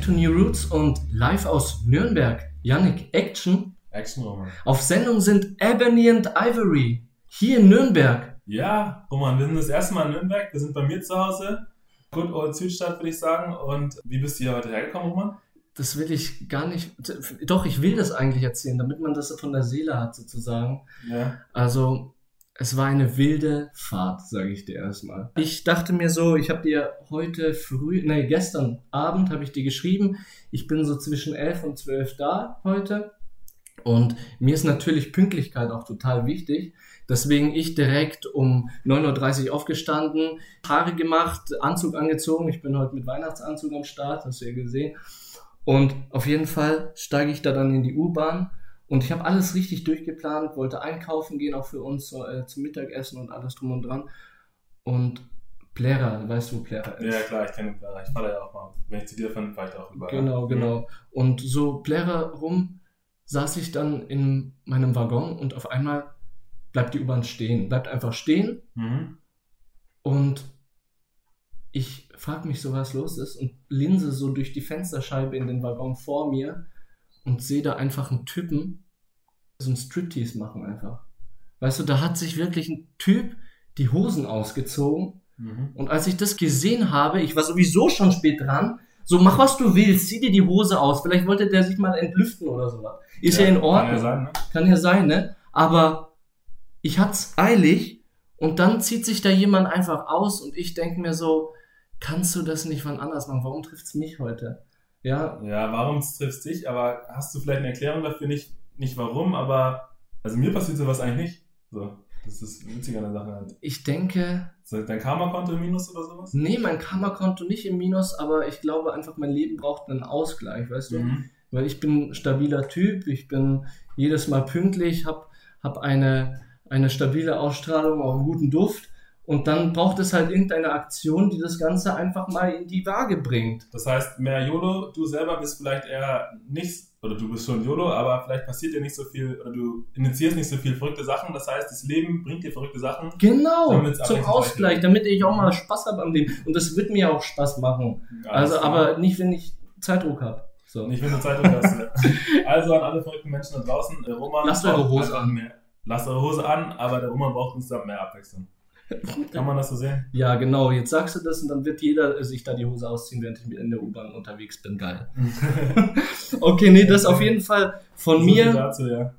Back to New Roots und live aus Nürnberg. Yannick, Action. Action, Roman. Auf Sendung sind Ebony and Ivory. Hier in Nürnberg. Ja, Roman, wir sind das erste Mal in Nürnberg. Wir sind bei mir zu Hause. Good Old Südstadt, würde ich sagen. Und wie bist du hier heute hergekommen, Roman? Das will ich gar nicht. Doch, ich will das eigentlich erzählen, damit man das von der Seele hat, sozusagen. Ja. Also, es war eine wilde Fahrt, sage ich dir erstmal. Ich dachte mir so, ich habe dir heute früh, nee, gestern Abend habe ich dir geschrieben, ich bin so zwischen 11 und 12 da heute. Und mir ist natürlich Pünktlichkeit auch total wichtig. Deswegen ich direkt um 9.30 Uhr aufgestanden, Haare gemacht, Anzug angezogen. Ich bin heute mit Weihnachtsanzug am Start, hast du ja gesehen. Und auf jeden Fall steige ich da dann in die U-Bahn und ich habe alles richtig durchgeplant, wollte einkaufen gehen, auch für uns so, äh, zum Mittagessen und alles drum und dran. Und Plera, weißt du, wo Plera ist? Ja, klar, ich kenne Plera. Ich fahre da ja auch mal. Wenn ich zu dir fand, fahre ich da auch überall. Genau, genau. Und so Plera rum saß ich dann in meinem Waggon und auf einmal bleibt die U-Bahn stehen. Bleibt einfach stehen. Mhm. Und ich frage mich so, was los ist und linse so durch die Fensterscheibe in den Waggon vor mir und sehe da einfach einen Typen so ein Striptease machen einfach. Weißt du, da hat sich wirklich ein Typ die Hosen ausgezogen Mhm. und als ich das gesehen habe, ich war sowieso schon spät dran, so mach was du willst, zieh dir die Hose aus, vielleicht wollte der sich mal entlüften oder sowas. Ist ja, in Ordnung. Kann ja sein, ne? Kann ja sein, ne? Aber ich hat's eilig und dann zieht sich da jemand einfach aus und ich denke mir so, kannst du das nicht wann anders machen? Warum trifft's mich heute? Ja, Ja, warum triffst dich? Aber hast du vielleicht eine Erklärung dafür? Nicht, nicht warum, aber also mir passiert sowas eigentlich nicht. So, das ist witzig an der Sache halt. ich denke, So, dein Karma-Konto im Minus oder sowas? nee, mein Karma-Konto nicht im Minus, aber ich glaube einfach, mein Leben braucht einen Ausgleich, weißt du? Mhm. Weil ich bin ein stabiler Typ, ich bin jedes Mal pünktlich, hab, hab eine, eine stabile Ausstrahlung, auch einen guten Duft. Und dann braucht es halt irgendeine Aktion, die das Ganze einfach mal in die Waage bringt. Das heißt, mehr YOLO, du selber bist vielleicht eher nicht, oder du bist schon YOLO, aber vielleicht passiert dir nicht so viel, oder du initiierst nicht so viel verrückte Sachen. Das heißt, das Leben bringt dir verrückte Sachen. Genau, zum Ausgleich, damit ich auch mal Spaß habe am Leben. Und das wird mir auch Spaß machen. Alles Also, aber nicht, wenn ich Zeitdruck habe. So. Nicht, wenn du Zeitung hast. ja. Also an alle verrückten Menschen da draußen, Roman. Lasst eure Hose an. Mehr, lasst eure Hose an, aber der Roman braucht insgesamt mehr Abwechslung. Kann man das so sehen? Ja, genau. Jetzt sagst du das und dann wird jeder sich da die Hose ausziehen, während ich in der U-Bahn unterwegs bin. Geil. Okay, nee, das auf jeden Fall von So mir. Dazu, ja.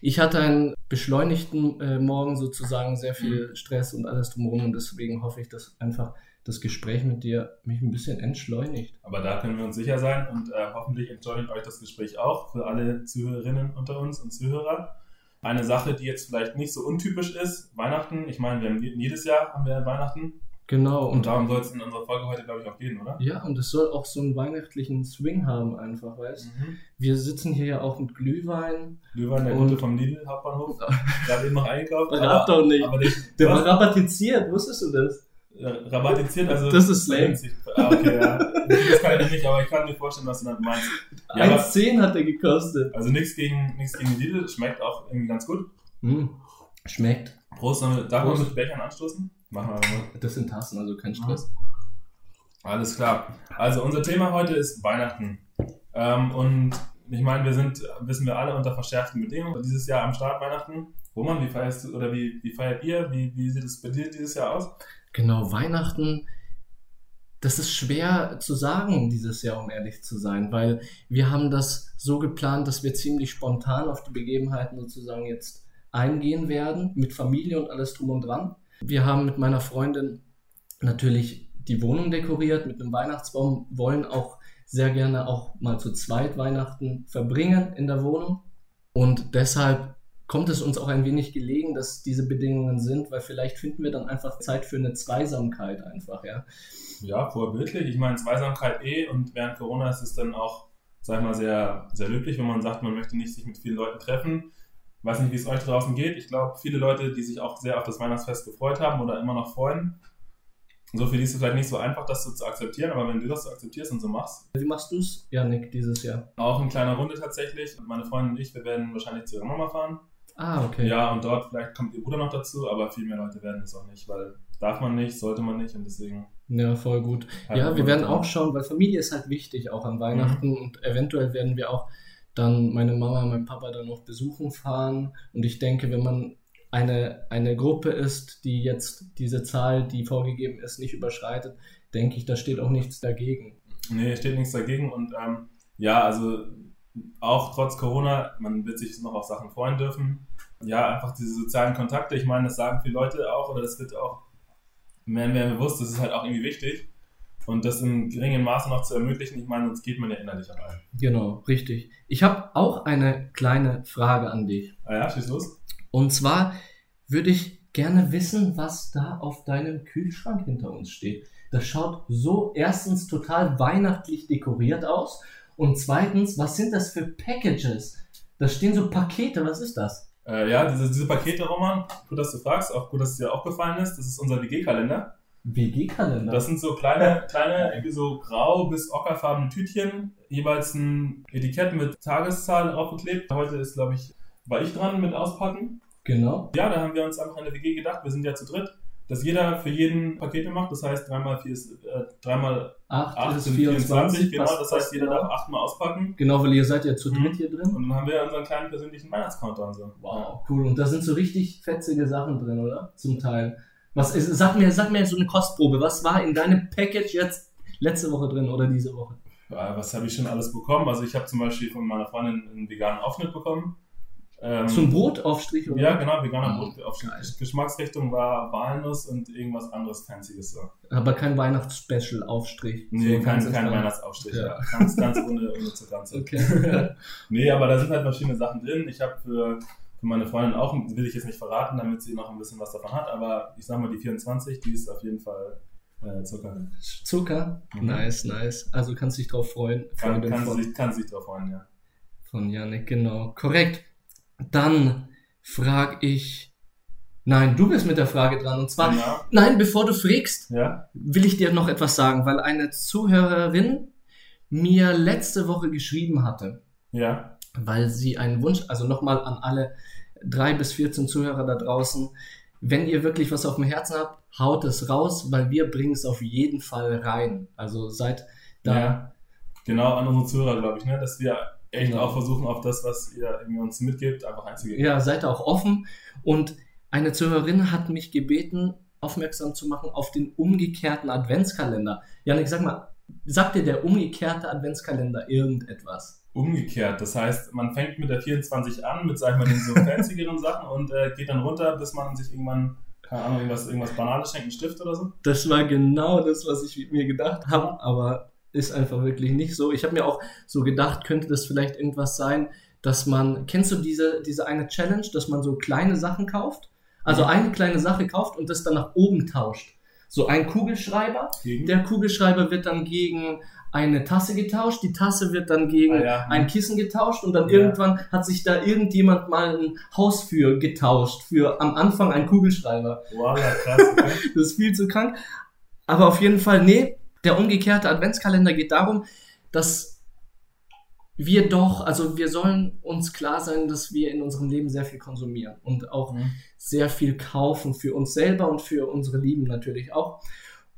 Ich hatte einen beschleunigten äh, Morgen sozusagen, sehr viel Stress und alles drumherum und deswegen hoffe ich, dass einfach das Gespräch mit dir mich ein bisschen entschleunigt. Aber da können wir uns sicher sein und äh, hoffentlich entschuldigt euch das Gespräch auch für alle Zuhörerinnen unter uns und Zuhörer. Eine Sache, die jetzt vielleicht nicht so untypisch ist, Weihnachten. Ich meine, wir haben je- jedes Jahr haben wir Weihnachten Genau, und darum soll es in unserer Folge heute, glaube ich, auch gehen, oder? ja, und es soll auch so einen weihnachtlichen Swing haben, einfach, weißt Mhm. Wir sitzen hier ja auch mit Glühwein. Glühwein, der Gute vom Lidl Hauptbahnhof. Gerade eben noch eingekauft. Verrat doch nicht. Aber der, Der was? war rabattiziert, wusstest du das? Ja, rabattiert, also. Das ist Slang. Ah, okay, ja. Das kann ich nicht, aber ich kann mir vorstellen, was du damit meinst. Ja, aber- 1,10 hat der gekostet. Also nichts gegen, nichts gegen Lidl, schmeckt auch irgendwie ganz gut. Hm. Schmeckt. Prost, sollen darf man mit Bechern anstoßen? Machen wir mal. Das sind Tassen, also kein Stress. Alles klar. Also unser Thema heute ist Weihnachten. Ähm, und ich meine, wir sind, wissen wir alle, unter verschärften Bedingungen. Dieses Jahr am Start Weihnachten. Roman, wie feierst du oder wie, wie feiert ihr? Wie, wie sieht es bei dir dieses Jahr aus? Genau, Weihnachten, das ist schwer zu sagen dieses Jahr, um ehrlich zu sein, weil wir haben das so geplant, dass wir ziemlich spontan auf die Begebenheiten sozusagen jetzt eingehen werden, mit Familie und alles drum und dran. Wir haben mit meiner Freundin natürlich die Wohnung dekoriert mit einem Weihnachtsbaum, wollen auch sehr gerne auch mal zu zweit Weihnachten verbringen in der Wohnung. Und deshalb kommt es uns auch ein wenig gelegen, dass diese Bedingungen sind, weil vielleicht finden wir dann einfach Zeit für eine Zweisamkeit einfach, ja. Ja, vorbildlich. Ich meine, Zweisamkeit eh und während Corona ist es dann auch, sag ich mal, sehr, sehr löblich, wenn man sagt, man möchte nicht sich mit vielen Leuten treffen. Ich weiß nicht, wie es euch draußen geht. Ich glaube, viele Leute, die sich auch sehr auf das Weihnachtsfest gefreut haben oder immer noch freuen, so für die ist es vielleicht nicht so einfach, das so zu akzeptieren, aber wenn du das so akzeptierst und so machst, Wie machst du es, Janik, dieses Jahr? auch in kleiner Runde tatsächlich. Meine Freundin und ich, wir werden wahrscheinlich zu ihrer Mama fahren. Ah, okay. Ja, und dort vielleicht kommt ihr Bruder noch dazu, aber viel mehr Leute werden es auch nicht, weil darf man nicht, sollte man nicht und deswegen. Ja, voll gut. Halt ja, wir werden auch schauen, weil Familie ist halt wichtig, auch an Weihnachten Mhm. und eventuell werden wir auch dann meine Mama und meinen Papa dann noch besuchen fahren und ich denke, wenn man eine, eine Gruppe ist, die jetzt diese Zahl, die vorgegeben ist, nicht überschreitet, denke ich, da steht auch nichts dagegen. Nee, steht nichts dagegen und ähm, ja, also auch trotz Corona, man wird sich noch auf Sachen freuen dürfen. Ja, einfach diese sozialen Kontakte, ich meine, das sagen viele Leute auch oder das wird auch mehr und mehr bewusst, das ist halt auch irgendwie wichtig. Und das in geringem Maße noch zu ermöglichen, ich meine, sonst geht man ja innerlich auch ein. Genau, richtig. Ich habe auch eine kleine Frage an dich. Ah ja, schieß los. Und zwar würde ich gerne wissen, was da auf deinem Kühlschrank hinter uns steht. Das schaut so erstens total weihnachtlich dekoriert aus und zweitens, was sind das für Packages? Da stehen so Pakete, was ist das? Äh, ja, diese, diese Pakete, Roman, gut, dass du fragst, auch gut, dass es dir aufgefallen ist, das ist unser WG-Kalender. WG-Kalender. Das sind so kleine, kleine, irgendwie so grau bis ockerfarbene Tütchen, jeweils ein Etikett mit Tageszahl draufgeklebt. Heute ist, glaube ich, war ich dran mit auspacken. Genau. Ja, da haben wir uns einfach in der WG gedacht, wir sind ja zu dritt, dass jeder für jeden Pakete macht. Das heißt, 3 mal 4 ist, äh, 3 mal 8, 8 ist sind 24. 24, genau. Das heißt, jeder genau. darf 8 mal auspacken. Genau, weil ihr seid ja zu Mhm. dritt hier drin. Und dann haben wir unseren kleinen persönlichen Weihnachtscounter und so. Wow, cool. Und da sind so richtig fetzige Sachen drin, oder? Zum Teil. Was ist, sag mir, sag mir so eine Kostprobe. Was war in deinem Package jetzt letzte Woche drin oder diese Woche? Ja, was habe ich schon alles bekommen? Also ich habe zum Beispiel von meiner Freundin einen veganen Aufschnitt bekommen. Ähm, Zum Brotaufstrich, oder? Ja, genau, veganer Oh, Brotaufschnitt. geil. Geschmacksrichtung war Walnuss und irgendwas anderes Fancyes so. Aber kein Weihnachtsspecial-Aufstrich. Nee, So kein, kein. Weihnachtsaufstrich. Ja. Ja. Ganz, ganz ohne, ohne Zucker und so. Okay. Nee, aber da sind halt verschiedene Sachen drin. Ich habe für, für meine Freundin auch, will ich jetzt nicht verraten, damit sie noch ein bisschen was davon hat, aber ich sag mal, die 24, die ist auf jeden Fall äh, Zucker. Zucker? Mhm. Nice, nice. Also kannst dich drauf freuen. Kann, kann, von, sie, kann sich drauf freuen, ja. von Janik, genau. Korrekt. Dann frag ich. Nein, du bist mit der Frage dran. Und zwar, Genau. nein, bevor du frägst, Ja, will ich dir noch etwas sagen, weil eine Zuhörerin mir letzte Woche geschrieben hatte, ja, weil sie einen Wunsch, also nochmal an alle drei bis 14 Zuhörer da draußen, wenn ihr wirklich was auf dem Herzen habt, haut es raus, weil wir bringen es auf jeden Fall rein. Also seid da. Ja. genau an unsere Zuhörer, glaube ich, ne, dass wir echt Genau. auch versuchen, auf das, was ihr uns mitgibt, einfach einzugehen. Ja, seid auch offen. Und eine Zuhörerin hat mich gebeten, aufmerksam zu machen auf den umgekehrten Adventskalender. Janik, sag mal, sagt dir der umgekehrte Adventskalender irgendetwas? Umgekehrt, das heißt, man fängt mit der 24 an, mit, sag ich mal, den so fanzigeren Sachen und äh, geht dann runter, bis man sich irgendwann, keine Ahnung, irgendwas, irgendwas Banales schenkt, einen Stift oder so. Das war genau das, was ich mir gedacht habe, aber ist einfach wirklich nicht so. Ich habe mir auch so gedacht, könnte das vielleicht irgendwas sein, dass man, kennst du diese, diese eine Challenge, dass man so kleine Sachen kauft? Also Mhm. eine kleine Sache kauft und das dann nach oben tauscht. So ein Kugelschreiber, Gegen? der Kugelschreiber wird dann gegen eine Tasse getauscht, die Tasse wird dann gegen Ah, ja. ein Kissen getauscht und dann Ja. irgendwann hat sich da irgendjemand mal ein Haus für getauscht, für am Anfang ein Kugelschreiber. Voila, krass. Das ist viel zu krank. Aber auf jeden Fall, nee, der umgekehrte Adventskalender geht darum, dass wir doch, also wir sollen uns klar sein, dass wir in unserem Leben sehr viel konsumieren und auch Mhm. sehr viel kaufen für uns selber und für unsere Lieben natürlich auch.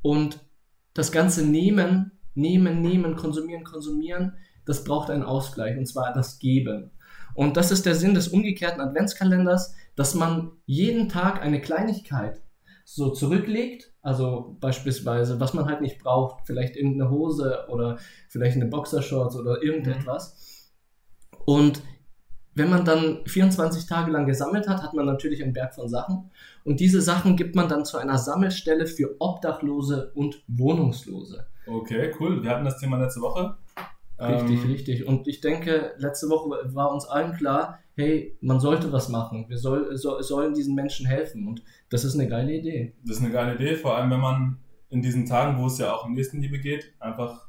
Und das Ganze nehmen, nehmen, nehmen, konsumieren, konsumieren, das braucht einen Ausgleich und zwar das Geben. Und das ist der Sinn des umgekehrten Adventskalenders, dass man jeden Tag eine Kleinigkeit so zurücklegt, also beispielsweise, was man halt nicht braucht, vielleicht irgendeine Hose oder vielleicht eine Boxershorts oder irgendetwas. Und wenn man dann 24 Tage lang gesammelt hat, hat man natürlich einen Berg von Sachen. Und diese Sachen gibt man dann zu einer Sammelstelle für Obdachlose und Wohnungslose. okay, cool. Wir hatten das Thema letzte Woche. Richtig, Ähm, richtig. Und ich denke, letzte Woche war uns allen klar, hey, man sollte was machen. Wir soll, so, sollen diesen Menschen helfen. Und das ist eine geile Idee. Das ist eine geile Idee, vor allem wenn man in diesen Tagen, wo es ja auch um Nächstenliebe geht, einfach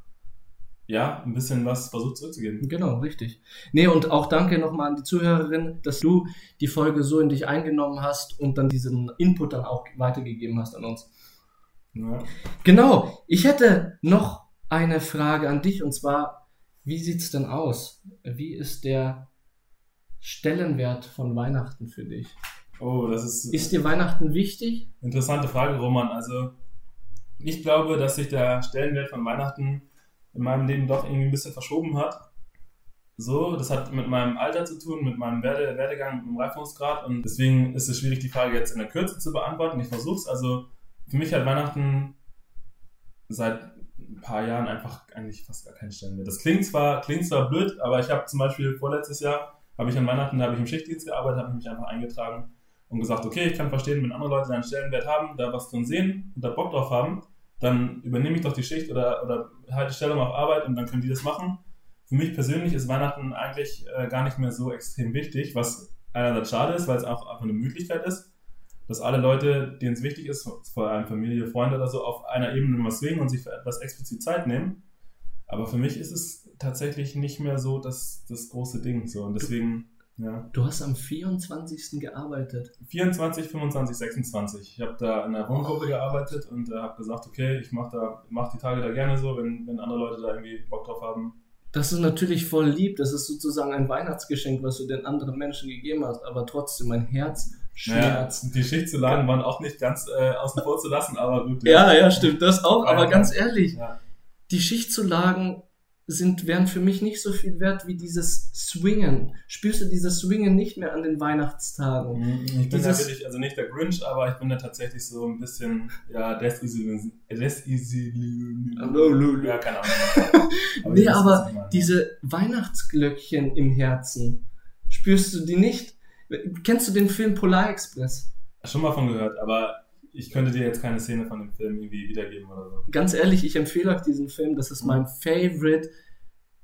ja, ein bisschen was versucht zurückzugeben. Genau, richtig. Nee, und auch danke nochmal an die Zuhörerin, dass du die Folge so in dich eingenommen hast und dann diesen Input dann auch weitergegeben hast an uns. Ja. Genau, ich hätte noch eine Frage an dich und zwar, wie sieht's denn aus? Wie ist der Stellenwert von Weihnachten für dich? Oh, das ist. Ist dir Weihnachten wichtig? Interessante Frage, Roman. Also, ich glaube, dass sich der Stellenwert von Weihnachten in meinem Leben doch irgendwie ein bisschen verschoben hat. So, das hat mit meinem Alter zu tun, mit meinem Werde, Werdegang im Reifungsgrad und deswegen ist es schwierig, die Frage jetzt in der Kürze zu beantworten. Ich versuche es. Also, für mich hat Weihnachten seit ein paar Jahren einfach eigentlich fast gar keinen Stellenwert. Das klingt zwar, klingt zwar blöd, aber ich habe zum Beispiel vorletztes Jahr, habe ich an Weihnachten, da habe ich im Schichtdienst gearbeitet, habe mich einfach eingetragen und gesagt, okay, ich kann verstehen, wenn andere Leute einen Stellenwert haben, da was drin sehen und da Bock drauf haben, dann übernehme ich doch die Schicht oder, oder halte Stellung auf Arbeit und dann können die das machen. Für mich persönlich ist Weihnachten eigentlich äh, gar nicht mehr so extrem wichtig, was einerseits schade ist, weil es auch einfach eine Möglichkeit ist, dass alle Leute, denen es wichtig ist, vor allem Familie, Freunde oder so, auf einer Ebene mal swingen und sich für etwas explizit Zeit nehmen. Aber für mich ist es tatsächlich nicht mehr so das, das große Ding. So. Und deswegen ja. Du hast am 24. gearbeitet. 24, 25, 26. Ich habe da in der Wohngruppe gearbeitet und äh, habe gesagt, okay, ich mache mach die Tage da gerne so, wenn, wenn andere Leute da irgendwie Bock drauf haben. Das ist natürlich voll lieb. Das ist sozusagen ein Weihnachtsgeschenk, was du den anderen Menschen gegeben hast. Aber trotzdem, mein Herz schmerzt. Naja, die Schichtzulagen waren auch nicht ganz äh, außen vor zu lassen, aber gut. Ja, ja, ja stimmt. Das auch. Aber ja, ganz ehrlich, ja. die Schichtzulagen sind, wären für mich nicht so viel wert wie dieses Swingen. Spürst du dieses Swingen nicht mehr an den Weihnachtstagen? Mhm, ich bin dieses, natürlich, also nicht der Grinch, aber ich bin da tatsächlich so ein bisschen, ja, desillusioniert. Ja, keine Ahnung. aber nee, aber diese Weihnachtsglöckchen im Herzen, spürst du die nicht? Kennst du den Film Polar Express? Schon mal von gehört, aber ich könnte dir jetzt keine Szene von dem Film irgendwie wiedergeben oder so. Ganz ehrlich, ich empfehle euch diesen Film. Das ist mein Favorite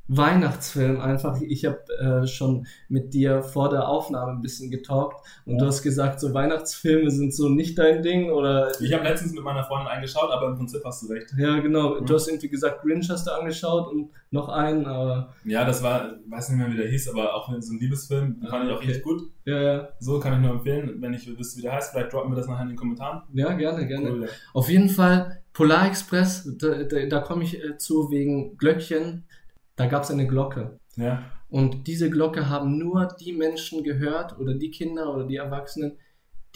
Weihnachtsfilm einfach. Ich habe äh, schon mit dir vor der Aufnahme ein bisschen getalkt und ja. du hast gesagt, so Weihnachtsfilme sind so nicht dein Ding oder. Ich habe letztens mit meiner Freundin eingeschaut, aber im Prinzip hast du recht. Ja, genau. Mhm. Du hast irgendwie gesagt, Grinch hast du angeschaut und noch einen, aber. Ja, das war, weiß nicht mehr, wie der hieß, aber auch so ein Liebesfilm, den ah, fand ich auch okay. richtig gut. Ja, ja. So kann ich nur empfehlen. Wenn ich wüsste, wie der heißt, vielleicht droppen wir das nachher in den Kommentaren. Ja, gerne, gerne. Cool. Auf jeden Fall Polar Express, da, da, da komme ich äh, zu wegen Glöckchen da gab es eine Glocke. Ja. Und diese Glocke haben nur die Menschen gehört oder die Kinder oder die Erwachsenen,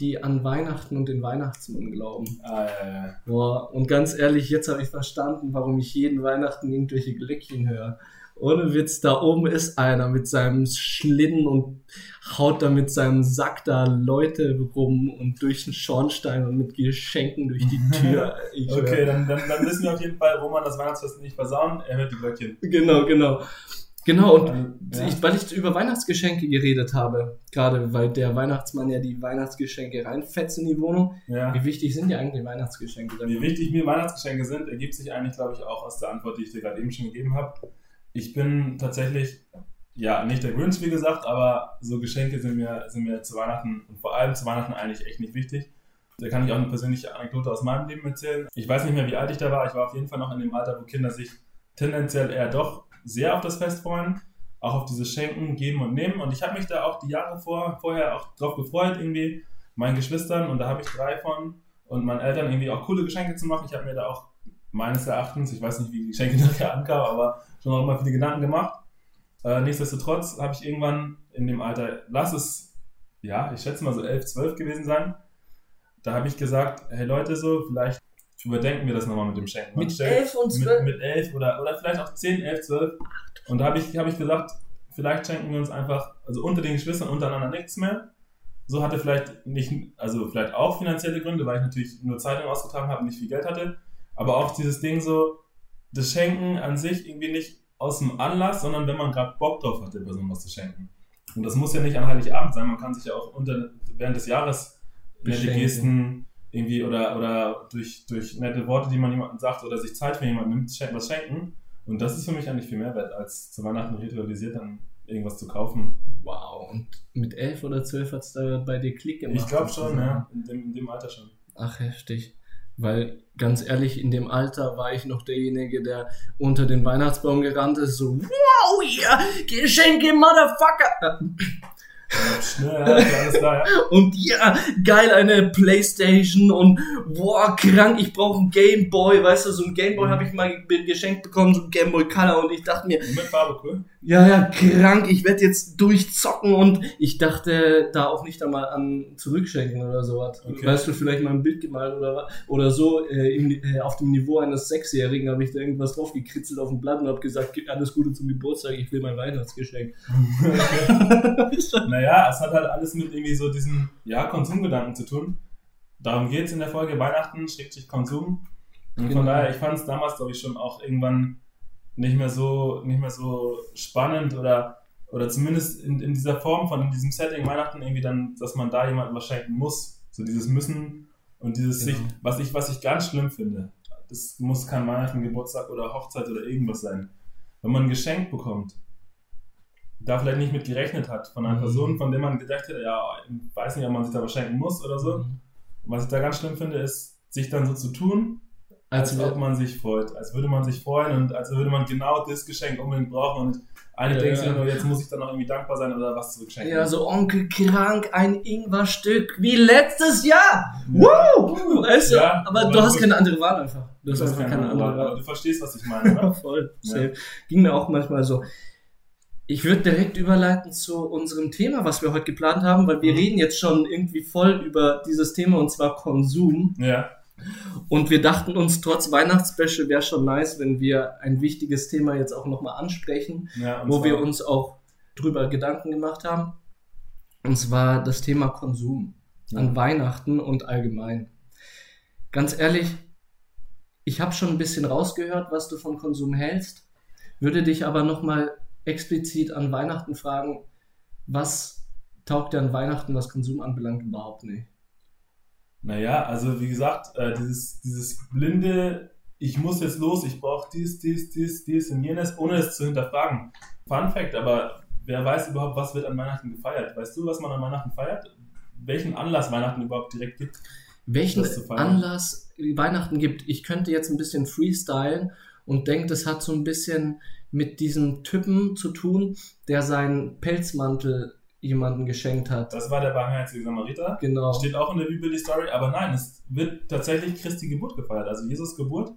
die an Weihnachten und den Weihnachtsmann glauben. Ah, ja, ja. Boah, und ganz ehrlich, jetzt habe ich verstanden, warum ich jeden Weihnachten irgendwelche Glöckchen höre. Ohne Witz, da oben ist einer mit seinem Schlitten und haut da mit seinem Sack da Leute rum und durch den Schornstein und mit Geschenken durch die Tür. Ich okay, dann, dann, dann wissen wir auf jeden Fall, Roman das Weihnachtsfest nicht versauen, er hört die Glöckchen. Genau, genau. Genau, und ja. ich, weil ich über Weihnachtsgeschenke geredet habe, gerade weil der Weihnachtsmann ja die Weihnachtsgeschenke reinfetzt in die Wohnung. Ja. Wie wichtig sind dir eigentlich Weihnachtsgeschenke? Wie wichtig mir Weihnachtsgeschenke sind, ergibt sich eigentlich, glaube ich, auch aus der Antwort, die ich dir gerade eben schon gegeben habe ich bin tatsächlich, ja, nicht der Grinch, wie gesagt, aber so Geschenke sind mir, sind mir zu Weihnachten und vor allem zu Weihnachten eigentlich echt nicht wichtig. Da kann ich auch eine persönliche Anekdote aus meinem Leben erzählen. Ich weiß nicht mehr, wie alt ich da war. Ich war auf jeden Fall noch in dem Alter, wo Kinder sich tendenziell eher doch sehr auf das Fest freuen. Auch auf dieses Schenken, Geben und Nehmen. Und ich habe mich da auch die Jahre vor, vorher auch drauf gefreut, irgendwie meinen Geschwistern, und da habe ich drei von, und meinen Eltern irgendwie auch coole Geschenke zu machen. Ich habe mir da auch meines Erachtens, ich weiß nicht, wie die Geschenke nachher ankamen, aber schon auch mal viele Gedanken gemacht. Äh, nichtsdestotrotz habe ich irgendwann in dem Alter, lass es, ja, ich schätze mal so 11, 12 gewesen sein, da habe ich gesagt, hey Leute, so, vielleicht überdenken wir das nochmal mit dem Schenken. Mit 11 und 12? Mit, mit 11 oder, oder vielleicht auch 10, 11, 12. Und da habe ich, hab ich gesagt, vielleicht schenken wir uns einfach, also unter den Geschwistern untereinander nichts mehr. So hatte vielleicht nicht, also vielleicht auch finanzielle Gründe, weil ich natürlich nur Zeitung ausgetragen habe und nicht viel Geld hatte. Aber auch dieses Ding so, das Schenken an sich irgendwie nicht aus dem Anlass, sondern wenn man gerade Bock drauf hat, der Person was zu schenken. Und das muss ja nicht an Heiligabend sein, man kann sich ja auch unter, während des Jahres nette Gesten irgendwie oder, oder durch, durch nette Worte, die man jemandem sagt oder sich Zeit für jemanden nimmt, was schenken. Und das ist für mich eigentlich viel mehr wert, als zu Weihnachten ritualisiert dann irgendwas zu kaufen. Wow, und mit elf oder zwölf hat es da bei dir Klick gemacht? Ich glaube schon, ja, in dem, in dem Alter schon. Ach, heftig. Weil ganz ehrlich, in dem Alter war ich noch derjenige, der unter den Weihnachtsbaum gerannt ist, so, wow, ja, Geschenke, Motherfucker. Und ja, geil, eine Playstation und boah, krank, ich brauche einen Gameboy, weißt du, so ein Gameboy mhm. habe ich mal geschenkt bekommen, so ein Gameboy Color und ich dachte mir. Mit Farbe, cool. Ja, ja, krank, ich werde jetzt durchzocken und ich dachte da auch nicht einmal an zurückschenken oder sowas. Okay. Weißt du, vielleicht mal ein Bild gemalt oder, oder so, äh, im, äh, auf dem Niveau eines Sechsjährigen habe ich da irgendwas drauf gekritzelt auf dem Blatt und habe gesagt, "Gib alles Gute zum Geburtstag, ich will mein Weihnachtsgeschenk. Naja, es hat halt alles mit irgendwie so diesen ja, Konsumgedanken zu tun. Darum geht es in der Folge Weihnachten, schlägt sich Konsum. Und Genau. von daher, ich fand es damals, glaube ich, schon auch irgendwann nicht mehr so, nicht mehr so spannend oder, oder zumindest in, in dieser Form von in diesem Setting Weihnachten irgendwie dann, dass man da jemandem was schenken muss. So dieses Müssen und dieses Genau. sich, was ich, was ich ganz schlimm finde. Das muss kein Weihnachten, Geburtstag oder Hochzeit oder irgendwas sein. Wenn man ein Geschenk bekommt, da vielleicht nicht mit gerechnet hat von einer Mhm. Person, von der man gedacht hätte, ja, weiß nicht, ob man sich da was schenken muss oder so. Mhm. Was ich da ganz schlimm finde, ist, sich dann so zu tun, als, Als ob man sich freut. Als würde man sich freuen und als würde man genau das Geschenk unbedingt brauchen. Und eigentlich Ja, ja. dir nur, jetzt muss ich dann noch irgendwie dankbar sein oder was zurückschenken. ja, so Onkel krank, ein Ingwerstück, wie letztes Jahr. Woo! Weißt du, Ja, aber aber du hast keine andere Wahl einfach. Du hast einfach keine keine andere Wahl. Wahl. Du verstehst, was ich meine, Ja, oder? voll. Ja. Ging mir auch manchmal so. Ich würde direkt überleiten zu unserem Thema, was wir heute geplant haben, weil wir Mhm. reden jetzt schon irgendwie voll über dieses Thema und zwar Konsum. Ja. Und wir dachten uns, trotz Weihnachtsspecial wäre schon nice, wenn wir ein wichtiges Thema jetzt auch nochmal ansprechen, ja wo zwar- wir uns auch drüber Gedanken gemacht haben. Und zwar das Thema Konsum Ja. an Weihnachten und allgemein. Ganz ehrlich, ich habe schon ein bisschen rausgehört, was du von Konsum hältst, würde dich aber nochmal explizit an Weihnachten fragen, was taugt dir an Weihnachten, was Konsum anbelangt, überhaupt nicht. Naja, also wie gesagt, äh, dieses, dieses blinde, ich muss jetzt los, ich brauche dies, dies, dies, dies und jenes, ohne es zu hinterfragen. Fun Fact, aber wer weiß überhaupt, was wird an Weihnachten gefeiert? Weißt du, was man an Weihnachten feiert? Welchen Anlass Weihnachten überhaupt direkt gibt? Welchen. Anlass Weihnachten gibt, ich könnte jetzt ein bisschen freestylen und denke, das hat so ein bisschen mit diesem Typen zu tun, der seinen Pelzmantel jemanden geschenkt hat. Das war der barmherzige Samariter. Genau. Steht auch in der Bibel die Story, aber nein, es wird tatsächlich Christi Geburt gefeiert, also Jesus Geburt,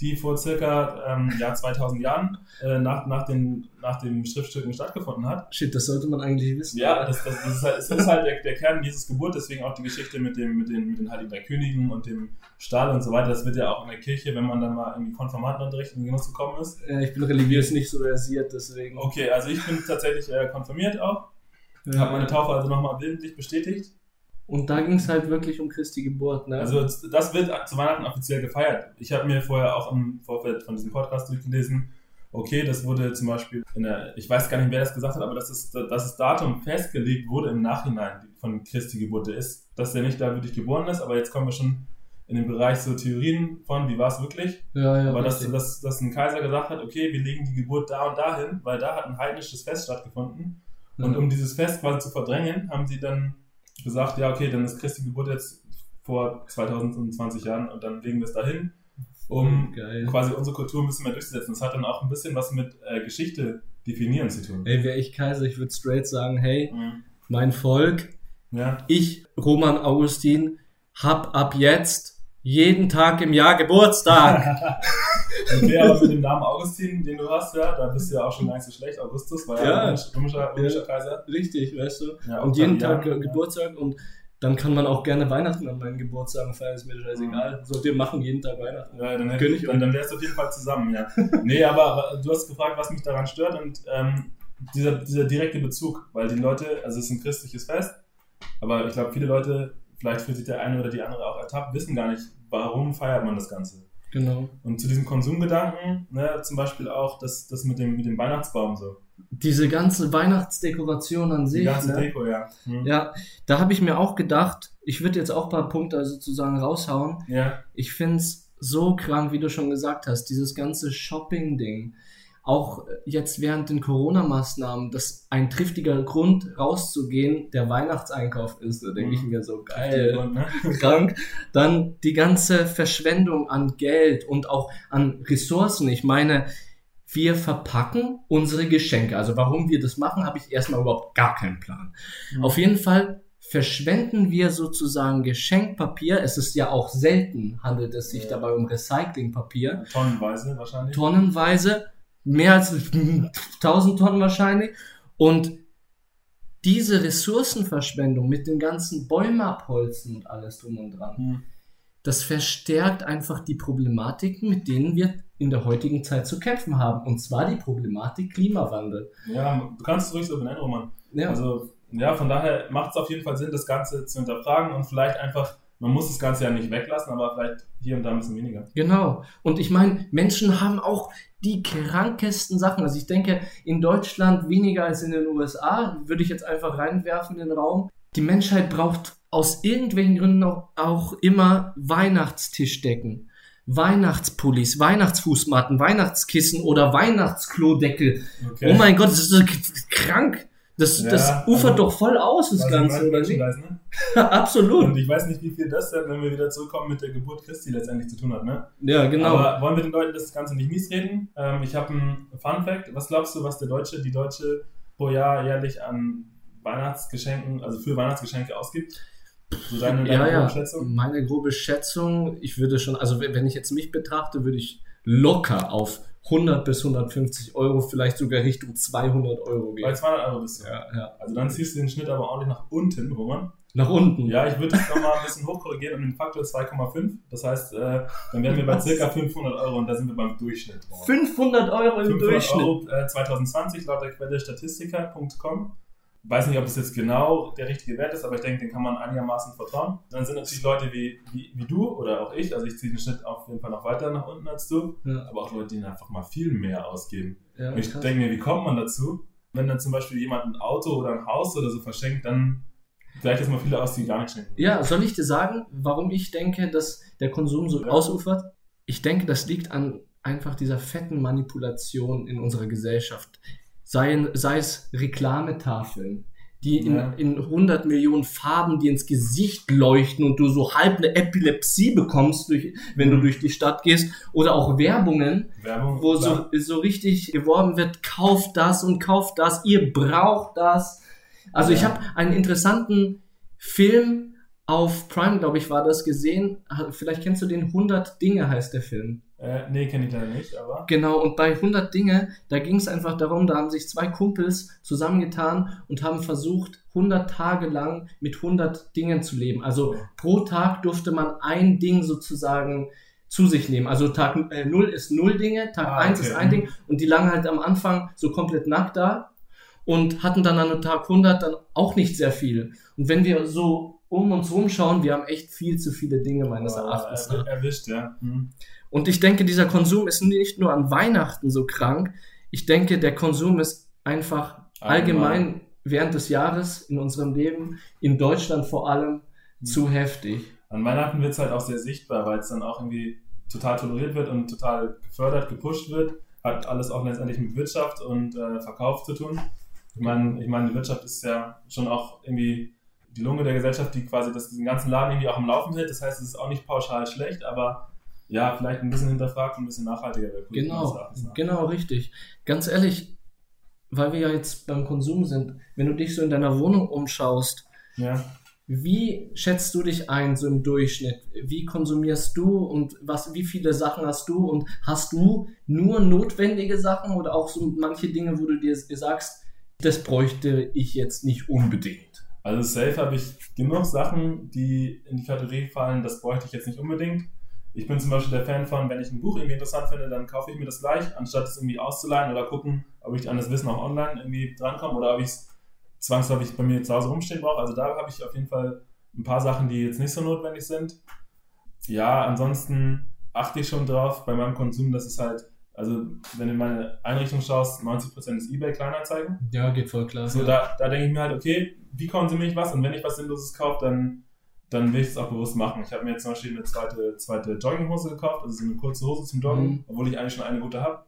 die vor circa ähm, ja, 2000 Jahren äh, nach, nach, den, nach den Schriftstücken stattgefunden hat. Shit, das sollte man eigentlich wissen. Ja, das, das, das ist halt, es ist halt der, der Kern Jesus Geburt, deswegen auch die Geschichte mit, dem, mit, den, mit den Heiligen Königen und dem Stall und so weiter. Das wird ja auch in der Kirche, wenn man dann mal irgendwie Konfirmandenunterricht in den Genuss gekommen ist. Äh, Ich bin religiös nicht so versiert, deswegen. Okay, also ich bin tatsächlich äh, konfirmiert auch, Ja. habe meine Taufe also nochmal bildlich bestätigt. Und da ging es halt wirklich um Christi Geburt, ne? Also das wird zu Weihnachten offiziell gefeiert. Ich habe mir vorher auch im Vorfeld von diesem Podcast durchgelesen, okay, das wurde zum Beispiel in der, ich weiß gar nicht, wer das gesagt hat, aber dass, es, dass das Datum festgelegt wurde im Nachhinein von Christi Geburt ist, dass er nicht da wirklich geboren ist, aber jetzt kommen wir schon in den Bereich so Theorien von, wie war es wirklich, ja, ja, aber dass, dass, dass ein Kaiser gesagt hat, okay, wir legen die Geburt da und da hin, weil da hat ein heidnisches Fest stattgefunden und um dieses Fest quasi zu verdrängen, haben sie dann gesagt, ja, okay, dann ist Christi Geburt jetzt vor 2020 Jahren und dann legen wir es dahin, um Geil. quasi unsere Kultur ein bisschen mehr durchzusetzen. Das hat dann auch ein bisschen was mit äh, Geschichte definieren zu tun. Ey, wäre ich Kaiser, ich würde straight sagen, hey, Mhm. mein Volk, Ja, ich, Roman Augustin, hab ab jetzt jeden Tag im Jahr Geburtstag. okay, aber mit dem Namen Augustin, den du hast, ja, da bist du ja auch schon gar nicht so schlecht. Augustus war ja, Ja. ein römischer, römischer Kaiser. Richtig, weißt du? Ja, und jeden Tag äh, ja. Geburtstag und dann kann man auch gerne Weihnachten an meinen Geburtstagen feiern, ist mir scheißegal. Sollt ihr machen jeden Tag Weihnachten. Ja, dann, hätte, dann, dann wärst du auf jeden Fall zusammen, ja. nee, aber, aber du hast gefragt, was mich daran stört und ähm, dieser, dieser direkte Bezug, weil die Leute, also es ist ein christliches Fest, aber ich glaube, viele Leute, vielleicht fühlt sich der eine oder die andere auch ertappt, wissen gar nicht, warum feiert man das Ganze. Genau. Und zu diesem Konsumgedanken, ne, zum Beispiel auch das, das mit, dem, mit dem Weihnachtsbaum so. Diese ganze Weihnachtsdekoration an Die sich. ganze ne? Deko, ja. Hm. Ja, da habe ich mir auch gedacht, ich würde jetzt auch ein paar Punkte sozusagen raushauen. Ja, Ich finde es so krank, wie du schon gesagt hast, dieses ganze Shopping-Ding. Auch jetzt während den Corona-Maßnahmen, dass ein triftiger Grund rauszugehen der Weihnachtseinkauf ist. Da denke ich Mhm. mir so, geil, Und, ne? krank. Dann die ganze Verschwendung an Geld und auch an Ressourcen. Ich meine, wir verpacken unsere Geschenke. Also warum wir das machen, habe ich erstmal überhaupt gar keinen Plan. Mhm. Auf jeden Fall verschwenden wir sozusagen Geschenkpapier. Es ist ja auch selten, handelt es sich Ja. dabei um Recyclingpapier. Tonnenweise wahrscheinlich. Tonnenweise Mehr als 1000 Tonnen wahrscheinlich. Und diese Ressourcenverschwendung mit den ganzen Bäume abholzen und alles drum und dran, Hm. das verstärkt einfach die Problematiken, mit denen wir in der heutigen Zeit zu kämpfen haben. Und zwar die Problematik Klimawandel. Ja, du kannst es ruhig so benennen, Roman. Ja, Also, ja, von daher macht es auf jeden Fall Sinn, das Ganze zu hinterfragen und vielleicht einfach, man muss das Ganze ja nicht weglassen, aber vielleicht hier und da ein bisschen weniger. genau. Und ich meine, Menschen haben auch die krankesten Sachen. Also ich denke, in Deutschland weniger als in den USA, würde ich jetzt einfach reinwerfen in den Raum. Die Menschheit braucht aus irgendwelchen Gründen auch, auch immer Weihnachtstischdecken. Weihnachtspullis, Weihnachtsfußmatten, Weihnachtskissen oder Weihnachtsklodeckel. Okay. Oh mein Gott, das ist so krank. Das, Ja, das ufert also- doch voll aus, das Ganze, oder nicht? Ne? Absolut. Und ich weiß nicht, wie viel das dann, wenn wir wieder zurückkommen, mit der Geburt Christi letztendlich zu tun hat, ne? Ja, genau. Aber wollen wir den Leuten das Ganze nicht mies reden? Ähm, ich habe einen Fun Fact. Was glaubst du, was der Deutsche, die Deutsche pro Jahr jährlich an Weihnachtsgeschenken, also für Weihnachtsgeschenke ausgibt? So deine, deine ja, ja. grobe Schätzung? Meine grobe Schätzung, ich würde schon, also wenn ich jetzt mich betrachte, würde ich locker auf 100 bis 150 Euro, vielleicht sogar Richtung 200 Euro Bei gehen. 200 Euro bist du. Ja, ja. Also dann ziehst du den Schnitt aber ordentlich nach unten, Roman. Nach unten. Ja, ich würde es nochmal ein bisschen hochkorrigieren um den Faktor 2,5. Das heißt, äh, dann wären wir bei Was? circa 500 Euro und da sind wir beim Durchschnitt. Roman. 500 Euro im 500 Durchschnitt. Euro äh, 2020 laut der Quelle statistika.com. Weiß nicht, ob es jetzt genau der richtige Wert ist, aber ich denke, den kann man einigermaßen vertrauen. Dann sind natürlich Leute wie, wie, wie du oder auch ich, also ich ziehe den Schnitt auf jeden Fall noch weiter nach unten als du, Ja, aber auch Leute, die einfach mal viel mehr ausgeben. ja, Und ich krass. denke mir, wie kommt man dazu? Wenn dann zum Beispiel jemand ein Auto oder ein Haus oder so verschenkt, dann gleicht das mal viele aus, die gar nicht schenken. Ja, soll ich dir sagen, warum ich denke, dass der Konsum so Ja. ausufert? Ich denke, das liegt an einfach dieser fetten Manipulation in unserer Gesellschaft. Sei, sei es Reklametafeln, die in, Ja. in 100 Millionen Farben dir ins Gesicht leuchten und du so halb eine Epilepsie bekommst, durch, wenn du durch die Stadt gehst, oder auch Werbungen, Werbung, wo so, so richtig geworben wird, kauft das und kauft das, ihr braucht das. Also ich Ja. habe einen interessanten Film auf Prime, glaube ich, war das gesehen. Vielleicht kennst du den 100 Dinge heißt der Film. Äh, nee, kenne ich leider nicht, aber. Genau, und bei 100 Dinge, da ging es einfach darum, da haben sich zwei Kumpels zusammengetan und haben versucht, 100 Tage lang mit 100 Dingen zu leben. Also pro Tag durfte man ein Ding sozusagen zu sich nehmen. Also Tag äh, 0 ist 0 Dinge, Tag Ah, 1 okay. ist ein Ding und die lagen halt am Anfang so komplett nackt da und hatten dann an Tag 100 dann auch nicht sehr viel. Und wenn wir so um uns rumschauen, wir haben echt viel zu viele Dinge meines Erachtens. Äh, ne? erwischt, ja. Hm. Und ich denke, dieser Konsum ist nicht nur an Weihnachten so krank. Ich denke, der Konsum ist einfach allgemein während des Jahres in unserem Leben, in Deutschland vor allem, zu heftig. An Weihnachten wird es halt auch sehr sichtbar, weil es dann auch irgendwie total toleriert wird und total gefördert, gepusht wird. Hat alles auch letztendlich mit Wirtschaft und äh, Verkauf zu tun. Ich meine, ich meine, die Wirtschaft ist ja schon auch irgendwie die Lunge der Gesellschaft, die quasi das, diesen ganzen Laden irgendwie auch am Laufen hält. Das heißt, es ist auch nicht pauschal schlecht, aber ja, vielleicht ein bisschen hinterfragt und ein bisschen nachhaltiger wäre. Genau, genau, richtig. Ganz ehrlich, weil wir ja jetzt beim Konsum sind, wenn du dich so in deiner Wohnung umschaust, Ja. wie schätzt du dich ein so im Durchschnitt? Wie konsumierst du und was, wie viele Sachen hast du und hast du nur notwendige Sachen oder auch so manche Dinge, wo du dir sagst, das bräuchte ich jetzt nicht unbedingt? Also safe habe ich genug Sachen, die in die Kategorie fallen, das bräuchte ich jetzt nicht unbedingt. Ich bin zum Beispiel der Fan von, wenn ich ein Buch irgendwie interessant finde, dann kaufe ich mir das gleich, anstatt es irgendwie auszuleihen oder gucken, ob ich an das Wissen auch online irgendwie drankomme oder ob ich es zwangsläufig bei mir zu Hause rumstehen brauche. Also da habe ich auf jeden Fall ein paar Sachen, die jetzt nicht so notwendig sind. Ja, ansonsten achte ich schon drauf bei meinem Konsum, dass es halt, also wenn du in meine Einrichtung schaust, 90% ist eBay Kleinanzeigen. Ja, geht voll klar. So, da, da denke ich mir halt, okay, wie konsumiere ich was? Und wenn ich was Sinnloses kaufe, dann, dann will ich es auch bewusst machen. Ich habe mir jetzt zum Beispiel eine zweite, zweite Jogginghose gekauft, also so eine kurze Hose zum Joggen, Mhm. obwohl ich eigentlich schon eine gute habe.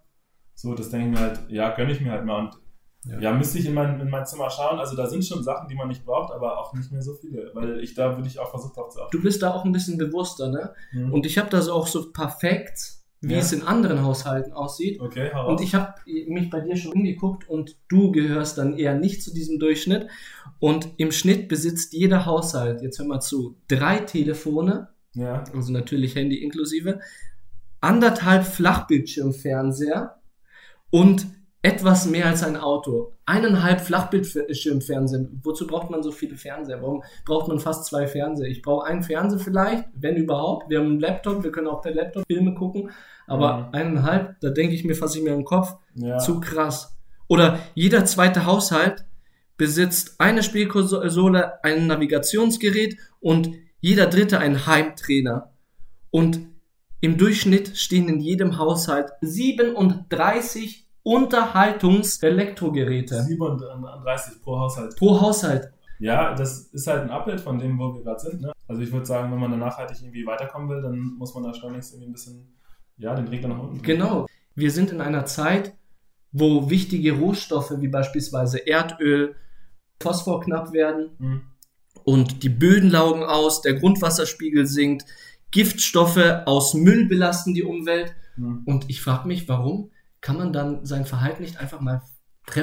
So, das denke ich mir halt, ja, gönne ich mir halt mal. Und Ja. ja, müsste ich in mein, in mein Zimmer schauen. Also da sind schon Sachen, die man nicht braucht, aber auch nicht mehr so viele. Weil ich da würde ich auch versucht drauf zu achten. Du bist da auch ein bisschen bewusster, ne? Mhm. Und ich habe da so auch so perfekt, wie Ja. es in anderen Haushalten aussieht. okay, hau Und ich habe mich bei dir schon umgeguckt und du gehörst dann eher nicht zu diesem Durchschnitt. Und im Schnitt besitzt jeder Haushalt, jetzt hör mal zu, drei Telefone, Ja, also natürlich Handy inklusive, anderthalb Flachbildschirmfernseher und etwas mehr als ein Auto. Eineinhalb Flachbildschirmfernsehen. Wozu braucht man so viele Fernseher? Warum braucht man fast zwei Fernseher? Ich brauche einen Fernseher vielleicht, wenn überhaupt. Wir haben einen Laptop, wir können auch per Laptop Filme gucken. Aber Mhm. eineinhalb, da denke ich mir, fasse ich mir im Kopf. Ja. Zu krass. Oder jeder zweite Haushalt besitzt eine Spielkonsole, ein Navigationsgerät und jeder dritte einen Heimtrainer. Und im Durchschnitt stehen in jedem Haushalt 37 Unterhaltungs-Elektrogeräte 37 pro Haushalt. pro Haushalt. Ja, das ist halt ein Abbild von dem, wo wir gerade sind. Ne? Also ich würde sagen, wenn man da nachhaltig irgendwie weiterkommen will, dann muss man da schleunigst irgendwie ein bisschen, ja, den Regler nach unten. Genau. Wir sind in einer Zeit, wo wichtige Rohstoffe wie beispielsweise Erdöl, Phosphor knapp werden Mhm. und die Böden laugen aus, der Grundwasserspiegel sinkt, Giftstoffe aus Müll belasten die Umwelt. Mhm. Und ich frage mich, warum kann man dann sein Verhalten nicht einfach mal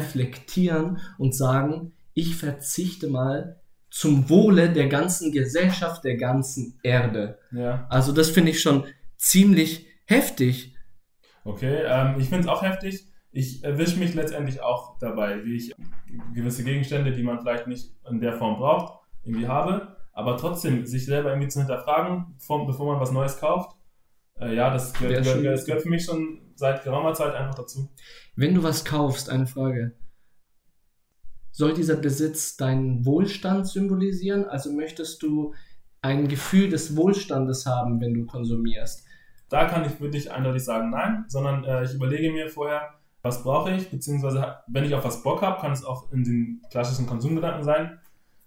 reflektieren und sagen, ich verzichte mal zum Wohle der ganzen Gesellschaft, der ganzen Erde. Ja, Also das finde ich schon ziemlich heftig. okay. Ähm, ich finde es auch heftig. Ich erwische mich letztendlich auch dabei, wie ich gewisse Gegenstände, die man vielleicht nicht in der Form braucht, irgendwie habe. Aber trotzdem, sich selber irgendwie zu hinterfragen, bevor, bevor man was Neues kauft, äh, ja, das gehört, gehört, das gehört für mich schon seit geraumer Zeit einfach dazu. Wenn du was kaufst, eine Frage. Soll dieser Besitz deinen Wohlstand symbolisieren? Also möchtest du ein Gefühl des Wohlstandes haben, wenn du konsumierst? Da kann ich wirklich eindeutig sagen, nein, sondern äh, ich überlege mir vorher, was brauche ich, beziehungsweise wenn ich auf was Bock habe, kann es auch in den klassischen Konsumgedanken sein.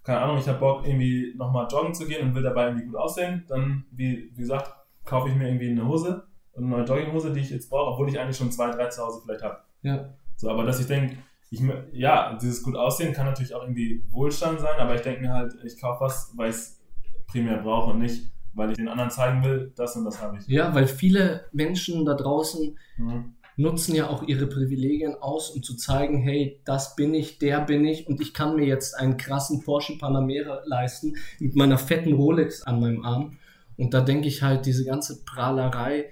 Keine Ahnung, ich habe Bock, irgendwie nochmal joggen zu gehen und will dabei irgendwie gut aussehen. Dann, wie, wie gesagt, kaufe ich mir irgendwie eine Hose, eine neue Jogginghose, die ich jetzt brauche, obwohl ich eigentlich schon zwei, drei zu Hause vielleicht habe. Ja. So, aber dass ich denke, ich, ja, dieses gut aussehen kann natürlich auch irgendwie Wohlstand sein, aber ich denke mir halt, ich kaufe was, weil ich es primär brauche und nicht, weil ich den anderen zeigen will, das und das habe ich. Ja, weil viele Menschen da draußen Mhm. nutzen ja auch ihre Privilegien aus, um zu zeigen, hey, das bin ich, der bin ich und ich kann mir jetzt einen krassen Porsche Panamera leisten mit meiner fetten Rolex an meinem Arm. Und da denke ich halt, diese ganze Prahlerei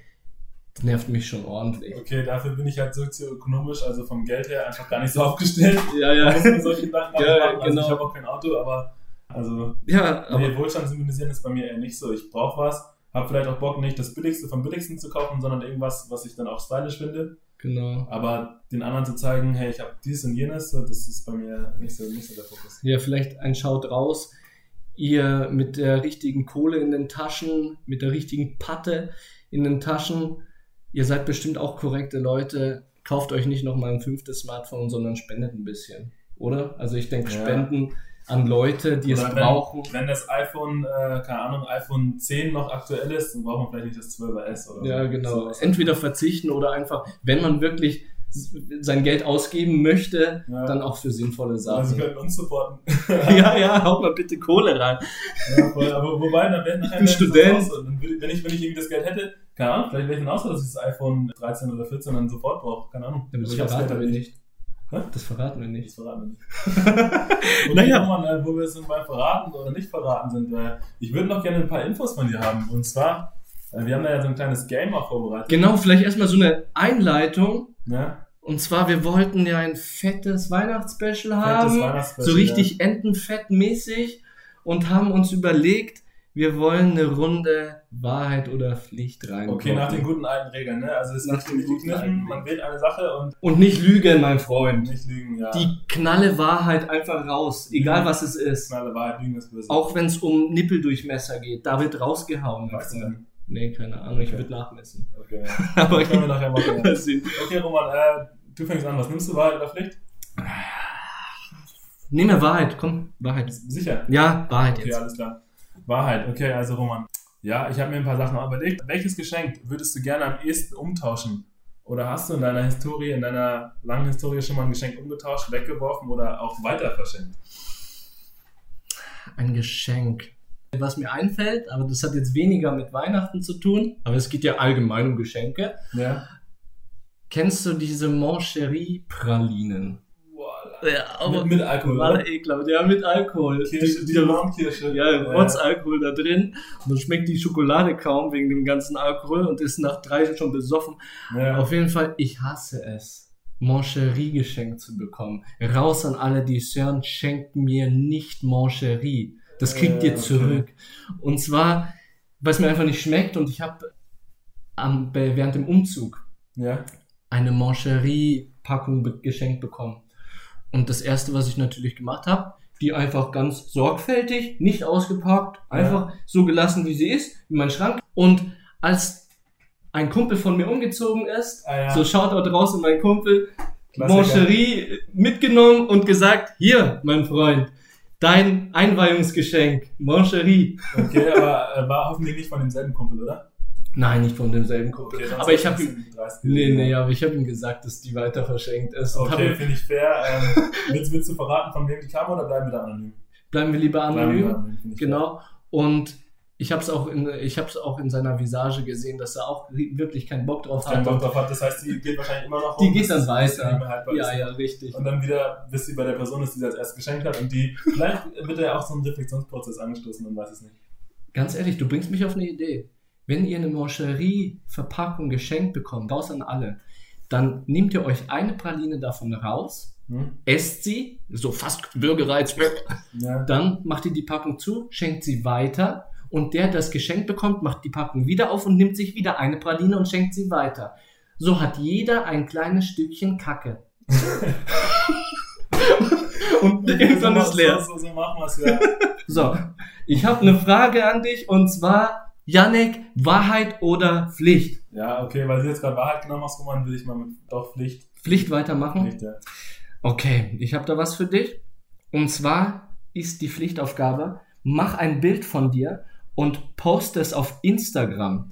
nervt mich schon ordentlich. Okay, dafür bin ich halt sozioökonomisch, also vom Geld her einfach gar nicht so aufgestellt. Ja, ja. Ja, machen. Also genau. ich habe auch kein Auto, aber also Ja, aber nee, Wohlstand symbolisieren ist bei mir eher nicht so. Ich brauche was, habe vielleicht auch Bock, nicht das Billigste vom Billigsten zu kaufen, sondern irgendwas, was ich dann auch stylisch finde. genau. Aber den anderen zu zeigen, hey, ich habe dies und jenes, so, das ist bei mir nicht so, nicht so der Fokus. Ja, vielleicht ein Schaut raus. Ihr mit der richtigen Kohle in den Taschen, mit der richtigen Patte in den Taschen. Ihr seid bestimmt auch korrekte Leute. Kauft euch nicht nochmal ein fünftes Smartphone, sondern spendet ein bisschen. Oder? Also ich denke, Ja. Spenden an Leute, die es Oder wenn- brauchen. Wenn das iPhone, äh, keine Ahnung, iPhone 10 noch aktuell ist, dann braucht man vielleicht nicht das 12S oder Ja, so. genau. Entweder verzichten oder einfach, wenn man wirklich sein Geld ausgeben möchte, Ja. dann auch für sinnvolle Also, Sachen. Sie können uns supporten. ja, ja, haut mal bitte Kohle rein. Ja, voll. Aber wobei, dann wäre nachher Ich das Student. so. Dann will- Wenn ich, wenn ich irgendwie das Geld hätte, keine Ahnung, vielleicht wäre ich dann auch so, dass ich das iPhone 13 oder 14 dann sofort brauche. Keine Ahnung. Das Aber ich verraten Geld halt nicht. Das verraten wir Das nicht. verraten wir nicht. Naja. Roman, äh, wo wir es beim Verraten oder nicht verraten sind, äh, ich würde noch gerne ein paar Infos von dir haben. Und zwar, äh, wir haben da ja so ein kleines Game auch vorbereitet. Genau, vielleicht erstmal so eine Einleitung. Ne? Und zwar, wir wollten ja ein fettes Weihnachtsspecial Fettes haben. Weihnachtsspecial, so richtig entenfettmäßig. Und haben uns überlegt, wir wollen eine Runde Wahrheit oder Pflicht rein. Okay, nach den guten alten Regeln, ne? Also es Nach ist den nicht guten alten man wählt eine Sache und Und nicht lügen, mein Freund. nicht lügen, ja. Die knalle Wahrheit einfach raus, egal was es ist. Knalle Wahrheit, Lügen ist böse. Auch wenn es um Nippeldurchmesser geht, da wird rausgehauen. Was denn? Nee, keine Ahnung, ich Okay. würde nachmessen. Okay, Aber das können wir nachher machen. Okay, Roman, äh, du fängst an. Was nimmst du, Wahrheit oder Pflicht? Nimm mir Wahrheit, komm, Wahrheit. Sicher. Ja, Wahrheit Okay, jetzt. alles klar. Wahrheit. Okay, also Roman. Ja, ich habe mir ein paar Sachen überlegt. Welches Geschenk würdest du gerne am ehesten umtauschen? Oder hast du in deiner Historie, in deiner langen Historie schon mal ein Geschenk umgetauscht, weggeworfen oder auch weiter verschenkt? Ein Geschenk. Was mir einfällt, aber das hat jetzt weniger mit Weihnachten zu tun, aber es geht ja allgemein um Geschenke. Ja. Kennst du diese Moncherie-Pralinen? Ja, mit, mit Alkohol. Oder? ekelhaft. Ja, mit Alkohol. Kirsche, Die- die die- Laumkirsche. Ja, Rotzalkohol da drin. Und dann schmeckt die Schokolade kaum wegen dem ganzen Alkohol und ist nach drei schon besoffen. Ja. Auf jeden Fall, ich hasse es. Moncherie geschenkt zu bekommen. Raus an alle, die es hören, schenkt mir nicht Moncherie. Das kriegt Äh, ihr okay. zurück. Und zwar, weil es mir einfach nicht schmeckt und ich habe während dem Umzug Ja. eine Moncherie-Packung be geschenkt bekommen. Und das erste, was ich natürlich gemacht habe, die einfach ganz sorgfältig, nicht ausgepackt, einfach so gelassen, wie sie ist, in meinen Schrank. Und als ein Kumpel von mir umgezogen ist, Ah, ja. so schaut dort raus und mein Kumpel. Moncherie mitgenommen und gesagt, hier, mein Freund, dein Einweihungsgeschenk, Moncherie. Okay, aber äh, war hoffentlich nicht von demselben Kumpel, oder? Nein, nicht von demselben Kumpel. Okay, aber ich habe ihm, nee, nee, aber ich habe ihm gesagt, dass die weiter verschenkt ist. Okay, finde ich fair. Ähm, willst, willst du verraten, von wem die kam oder bleiben wir da anonym? bleiben wir lieber Bleiben anonym. wir anonym, Genau. Und ich habe es auch in ich habe es auch in seiner Visage gesehen, dass er auch wirklich keinen Bock drauf fair. Hat. Bock drauf hat, das heißt, die geht wahrscheinlich immer noch Die rum, geht dann weiter. Ja, ist. ja, richtig. Und dann wieder, bis sie bei der Person ist, die sie als erstes geschenkt hat und die, vielleicht wird ja auch so ein Reflexionsprozess angestoßen und weiß es nicht. Ganz ehrlich, du bringst mich auf eine Idee. Wenn ihr eine Moncherie-Verpackung geschenkt bekommt, raus an alle, dann nehmt ihr euch eine Praline davon raus, Hm? esst sie, so fast Bürgerreiz, Ja. dann macht ihr die Packung zu, schenkt sie weiter und der, der das Geschenk bekommt, macht die Packung wieder auf und nimmt sich wieder eine Praline und schenkt sie weiter. So hat jeder ein kleines Stückchen Kacke. und irgendwann ist leer. So, so, so machen wir es ja. So, ich habe eine Frage an dich und zwar, Janek, Wahrheit oder Pflicht? Ja, okay, weil du jetzt gerade Wahrheit genommen hast, Roman, will ich mal mit doch Pflicht. Pflicht weitermachen? Pflicht ja. Okay, ich habe da was für dich. Und zwar ist die Pflichtaufgabe, mach ein Bild von dir und poste es auf Instagram.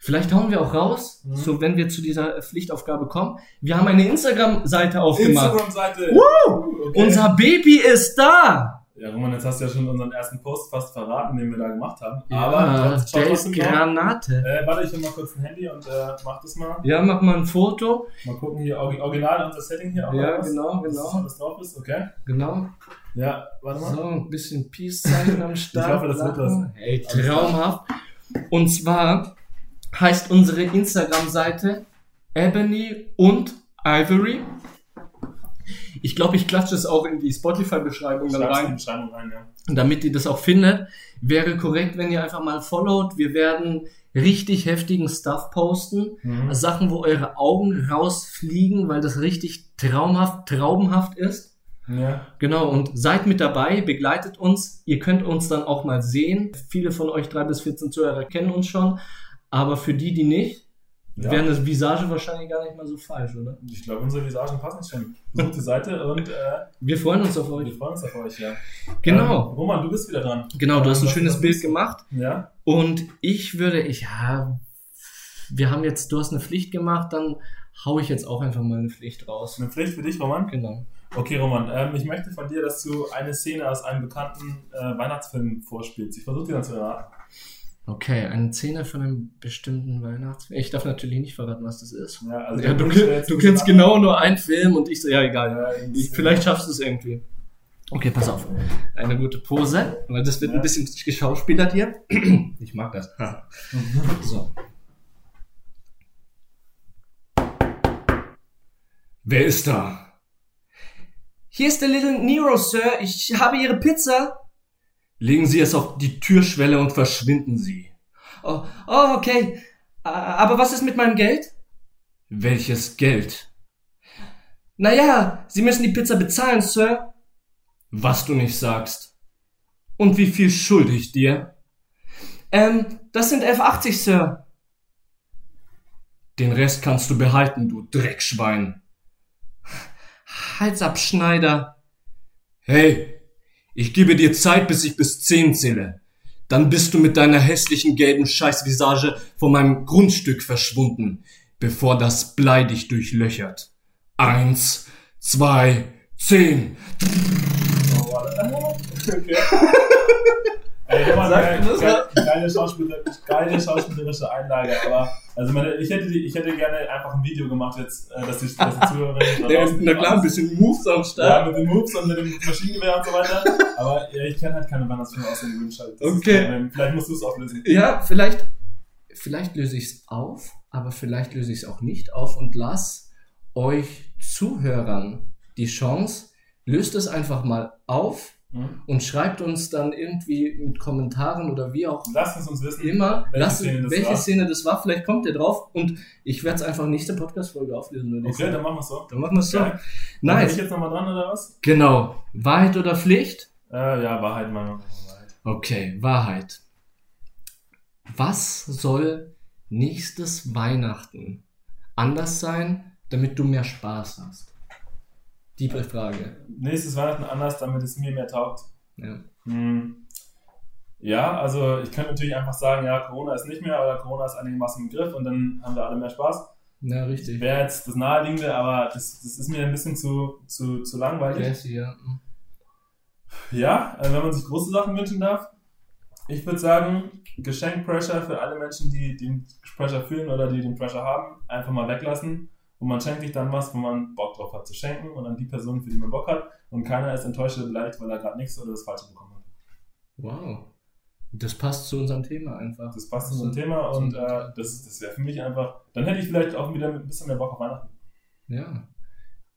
Vielleicht hauen wir auch raus, Mhm. so wenn wir zu dieser Pflichtaufgabe kommen. Wir haben eine Instagram-Seite aufgemacht. Instagram-Seite. Woo! Okay. Unser Baby ist da! Ja, Roman, jetzt hast du ja schon unseren ersten Post fast verraten, den wir da gemacht haben. Ja, Aber trotz- der ist. Granate. Äh, warte, ich hol mal kurz ein Handy und äh, mach das mal. Ja, mach mal ein Foto. Mal gucken hier, original unser Setting hier auch. Ja, was, genau, genau. alles drauf ist, okay. Genau. Ja, warte mal. So, ein bisschen Peace-Zeichen am Start. hoffe, das wird was. Hey, traumhaft. Und zwar heißt unsere Instagram-Seite Ebony und Ivory. Ich glaube, ich klatsche es auch in die Spotify-Beschreibung dann rein, Beschreibung rein, ja. damit ihr das auch findet. Wäre korrekt, wenn ihr einfach mal followt. Wir werden richtig heftigen Stuff posten. Mhm. Sachen, wo eure Augen rausfliegen, weil das richtig traumhaft, traubenhaft ist. Ja. Genau, und seid mit dabei, begleitet uns. Ihr könnt uns dann auch mal sehen. Viele von euch, drei bis 14 Zuhörer, kennen uns schon. Aber für die, die nicht, Ja. wäre eine Visage wahrscheinlich gar nicht mal so falsch, oder? Ich glaube, unsere Visagen passen schon. Besucht die Seite und äh, Wir freuen uns auf wir euch. freuen uns auf euch, ja. Ähm, Genau, Roman, du bist wieder dran. genau, du hast ein schönes Bild gemacht. Ja? Und ich würde, ich, ja, wir haben jetzt, du hast eine Pflicht gemacht, dann hau ich jetzt auch einfach mal eine Pflicht raus. Eine Pflicht für dich, Roman? Genau. Okay, Roman, ähm, ich möchte von dir, dass du eine Szene aus einem bekannten äh, Weihnachtsfilm vorspielst. Ich versuche dir dann zu erraten. Okay, eine Szene von einem bestimmten Weihnachtsfilm. Ich darf natürlich nicht verraten, was das ist. Ja, also Ja, du, du kennst genau nur einen Film und ich so, ja, egal. Ja, Ich, vielleicht schaffst du es irgendwie. Okay, pass auf. Eine gute Pose, weil das wird ein bisschen geschauspielert hier. Ich mag das. So. Wer ist da? Hier ist der Little Nero, Sir. Ich habe Ihre Pizza. Legen Sie es auf die Türschwelle und verschwinden Sie. Oh, oh okay. Aber was ist mit meinem Geld? Welches Geld? Naja, Sie müssen die Pizza bezahlen, Sir. Was du nicht sagst. Und wie viel schulde ich dir? Ähm, das sind 11,80, Sir. Den Rest kannst du behalten, du Dreckschwein. Halsabschneider. Hey, ich gebe dir Zeit, bis ich bis 10 zähle. Dann bist du mit deiner hässlichen gelben Scheißvisage von meinem Grundstück verschwunden, bevor das Blei dich durchlöchert. Eins, zwei, zehn. Oh, okay. Ey, Roman, Sag, das geil, geile, Schauspieler, geile schauspielerische Einlage, aber also meine, ich hätte ich hätte gerne einfach ein Video gemacht jetzt, äh, dass die, dass die Zuhörerinnen da draußen- bisschen Moves am Ja, mit den Moves und mit dem Maschinengewehr und so weiter. Aber ja, ich kenne halt keine Weihnachtsfilme aus dem Wünsch halt. Das ist Okay. Vielleicht musst du es auflösen. Ja, vielleicht, vielleicht löse ich es auf, aber vielleicht löse ich es auch nicht auf und lass euch Zuhörern die Chance, löst es einfach mal auf Mhm. und schreibt uns dann irgendwie mit Kommentaren oder wie auch Lasst es uns wissen. immer, welche lasst, Szene das welche war. Szene das war. Vielleicht kommt ihr drauf und ich werde es einfach nächste Podcast-Folge auflösen. Okay, sagen. dann machen wir es so. Dann machen wir es so. Geil. Bin ich Nice. jetzt nochmal dran oder was? Genau. Wahrheit oder Pflicht? Äh, ja, Wahrheit, Meinung. Wahrheit. Okay, Wahrheit. Was soll nächstes Weihnachten anders sein, damit du mehr Spaß hast? Die Frage. Nächstes Weihnachten anders, damit es mir mehr taugt. Ja. Hm. Ja, also ich könnte natürlich einfach sagen, ja, Corona ist nicht mehr oder Corona ist einigermaßen im Griff und dann haben wir alle mehr Spaß. ja, richtig. Wäre jetzt das Naheliegende, aber das, das ist mir ein bisschen zu, zu, zu langweilig. Jesse, ja. Ja, äh, wenn man sich große Sachen wünschen darf. Ich würde sagen, Geschenk-Pressure für alle Menschen, die den Pressure fühlen oder die den Pressure haben, einfach mal weglassen. Und man schenkt sich dann was, wo man Bock drauf hat zu schenken und an die Person, für die man Bock hat. Und keiner ist enttäuscht oder beleidigt, weil er gerade nichts oder das Falsche bekommen hat. Wow. Das passt zu unserem Thema einfach. Das passt zu unserem Thema und äh, das, das wäre für mich einfach. Dann hätte ich vielleicht auch wieder ein bisschen mehr Bock auf Weihnachten. Ja.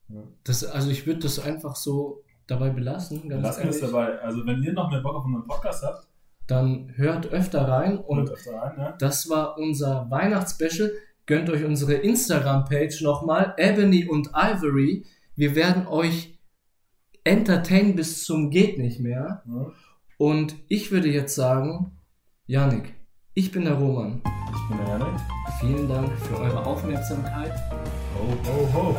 Ja. Das, also ich würde das einfach so dabei belassen, ganz Lassen wir es dabei. Also, wenn ihr noch mehr Bock auf unseren Podcast habt, Dann hört öfter rein hört und öfter rein, ne? Das war unser Weihnachtsspecial. Gönnt euch unsere Instagram-Page nochmal, Ebony und Ivory. Wir werden euch entertainen bis zum geht nicht mehr. Ja. Und ich würde jetzt sagen, Janik, ich bin der Roman. Ich bin der Janik. Vielen Dank für eure Aufmerksamkeit. Ho, ho, ho.